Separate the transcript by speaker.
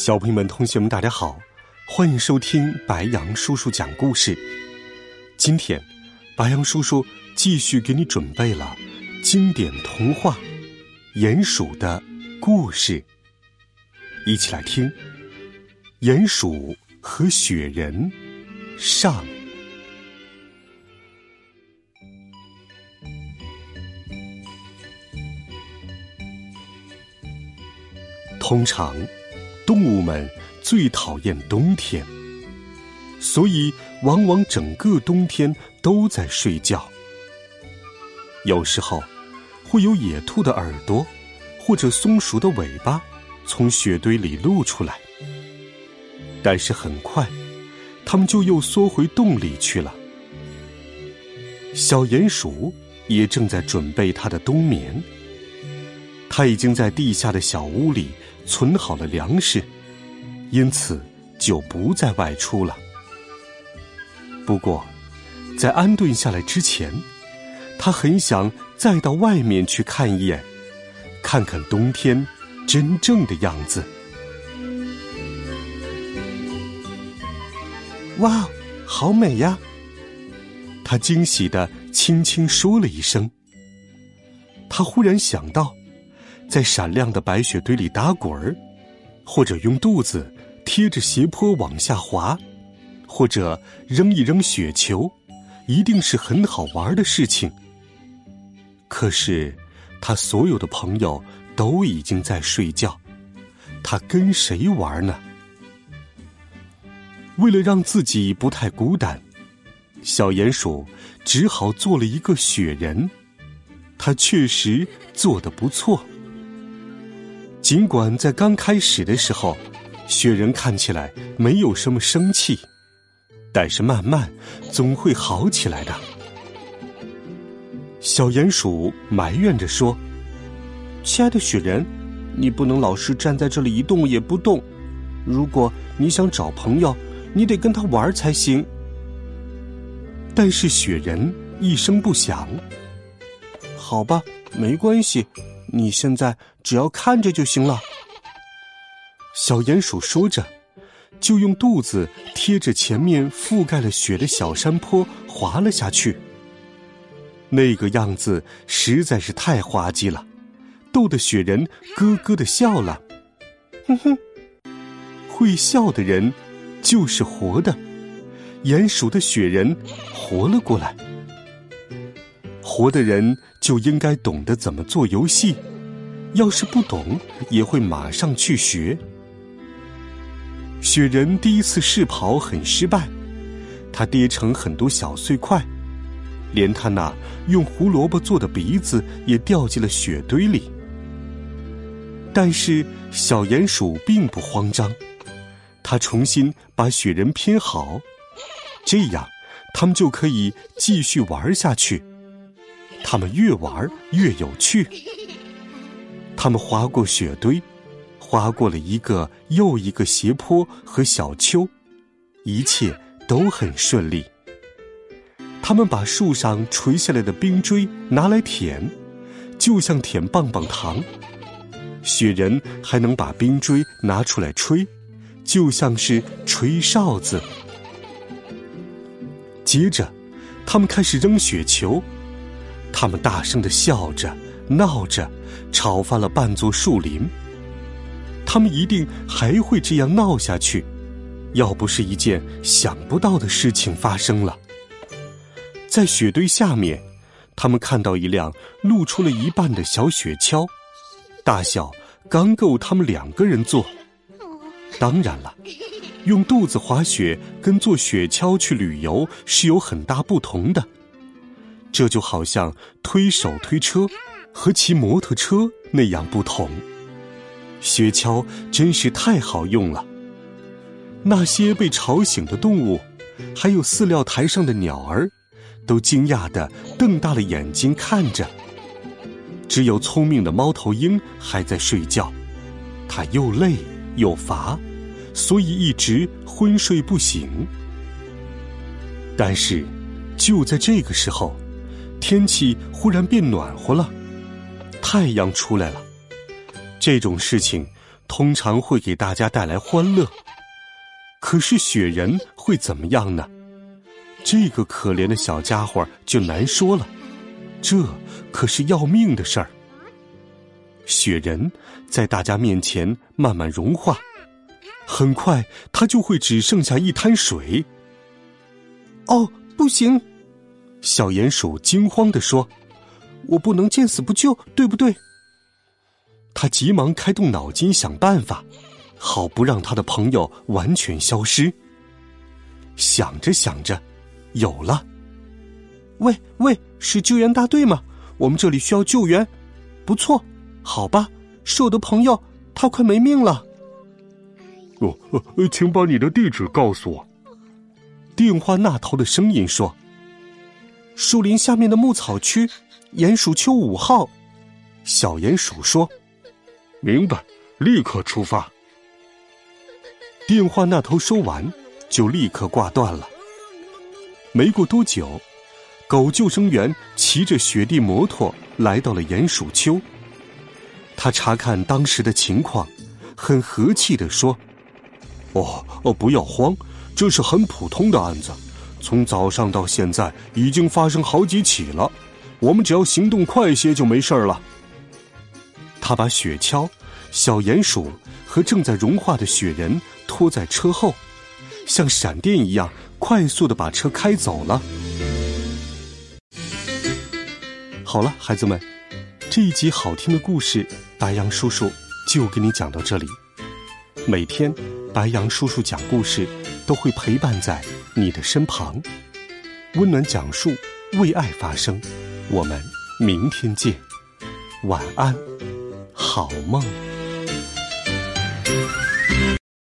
Speaker 1: 小朋友们、同学们，大家好，欢迎收听白羊叔叔讲故事。今天，白羊叔叔继续给你准备了经典童话《鼹鼠的故事》，一起来听《鼹鼠和雪人》上。通常。动物们最讨厌冬天，所以往往整个冬天都在睡觉。有时候，会有野兔的耳朵或者松鼠的尾巴从雪堆里露出来，但是很快，它们就又缩回洞里去了。小鼹鼠也正在准备它的冬眠，他已经在地下的小屋里。存好了粮食，因此就不再外出了。不过，在安顿下来之前，他很想再到外面去看一眼，看看冬天真正的样子。哇，好美呀！他惊喜的轻轻说了一声。他忽然想到。在闪亮的白雪堆里打滚儿，或者用肚子贴着斜坡往下滑，或者扔一扔雪球，一定是很好玩的事情。可是，他所有的朋友都已经在睡觉，他跟谁玩呢？为了让自己不太孤单，小鼹鼠只好做了一个雪人。他确实做得不错。尽管在刚开始的时候，雪人看起来没有什么生气，但是慢慢总会好起来的。小鼹鼠埋怨着说：“亲爱的雪人，你不能老是站在这里一动也不动。如果你想找朋友，你得跟他玩才行。”但是雪人一声不响。好吧，没关系。你现在只要看着就行了。小鼹鼠说着，就用肚子贴着前面覆盖了雪的小山坡滑了下去。那个样子实在是太滑稽了，逗得雪人咯咯的笑了。哼哼，会笑的人就是活的。鼹鼠的雪人活了过来。活的人。就应该懂得怎么做游戏，要是不懂，也会马上去学。雪人第一次试跑很失败，他跌成很多小碎块，连他那用胡萝卜做的鼻子也掉进了雪堆里。但是小鼹鼠并不慌张，他重新把雪人拼好，这样他们就可以继续玩下去。他们越玩越有趣。他们滑过雪堆，滑过了一个又一个斜坡和小丘，一切都很顺利。他们把树上垂下来的冰锥拿来舔，就像舔棒棒糖；雪人还能把冰锥拿出来吹，就像是吹哨子。接着，他们开始扔雪球。他们大声的笑着、闹着，吵翻了半座树林。他们一定还会这样闹下去，要不是一件想不到的事情发生了。在雪堆下面，他们看到一辆露出了一半的小雪橇，大小刚够他们两个人坐。当然了，用肚子滑雪跟坐雪橇去旅游是有很大不同的。这就好像推手推车和骑摩托车那样不同。雪橇真是太好用了。那些被吵醒的动物，还有饲料台上的鸟儿，都惊讶的瞪大了眼睛看着。只有聪明的猫头鹰还在睡觉，它又累又乏，所以一直昏睡不醒。但是，就在这个时候，天气忽然变暖和了，太阳出来了。这种事情通常会给大家带来欢乐，可是雪人会怎么样呢？这个可怜的小家伙就难说了。这可是要命的事儿。雪人在大家面前慢慢融化，很快它就会只剩下一滩水。哦，不行！小鼹鼠惊慌地说：“我不能见死不救，对不对？”他急忙开动脑筋想办法，好不让他的朋友完全消失。想着想着，有了！喂喂，是救援大队吗？我们这里需要救援。不错，好吧，是我的朋友，他快没命了。
Speaker 2: 哦，请把你的地址告诉我。
Speaker 1: 电话那头的声音说：“树林下面的牧草区，鼹鼠丘五号。”小鼹鼠说。
Speaker 2: 明白，立刻出发。
Speaker 1: 电话那头说完，就立刻挂断了。没过多久，狗救生员骑着雪地摩托来到了鼹鼠丘。他查看当时的情况，很和气地说：“
Speaker 2: 哦哦，不要慌，这是很普通的案子。从早上到现在，已经发生好几起了。我们只要行动快些，就没事了。”
Speaker 1: 他把雪橇、小鼹鼠和正在融化的雪人拖在车后，像闪电一样快速的把车开走了。好了，孩子们，这一集好听的故事，白杨叔叔就给你讲到这里。每天，白杨叔叔讲故事都会陪伴在你的身旁，温暖讲述，为爱发声。我们明天见，晚安。好梦。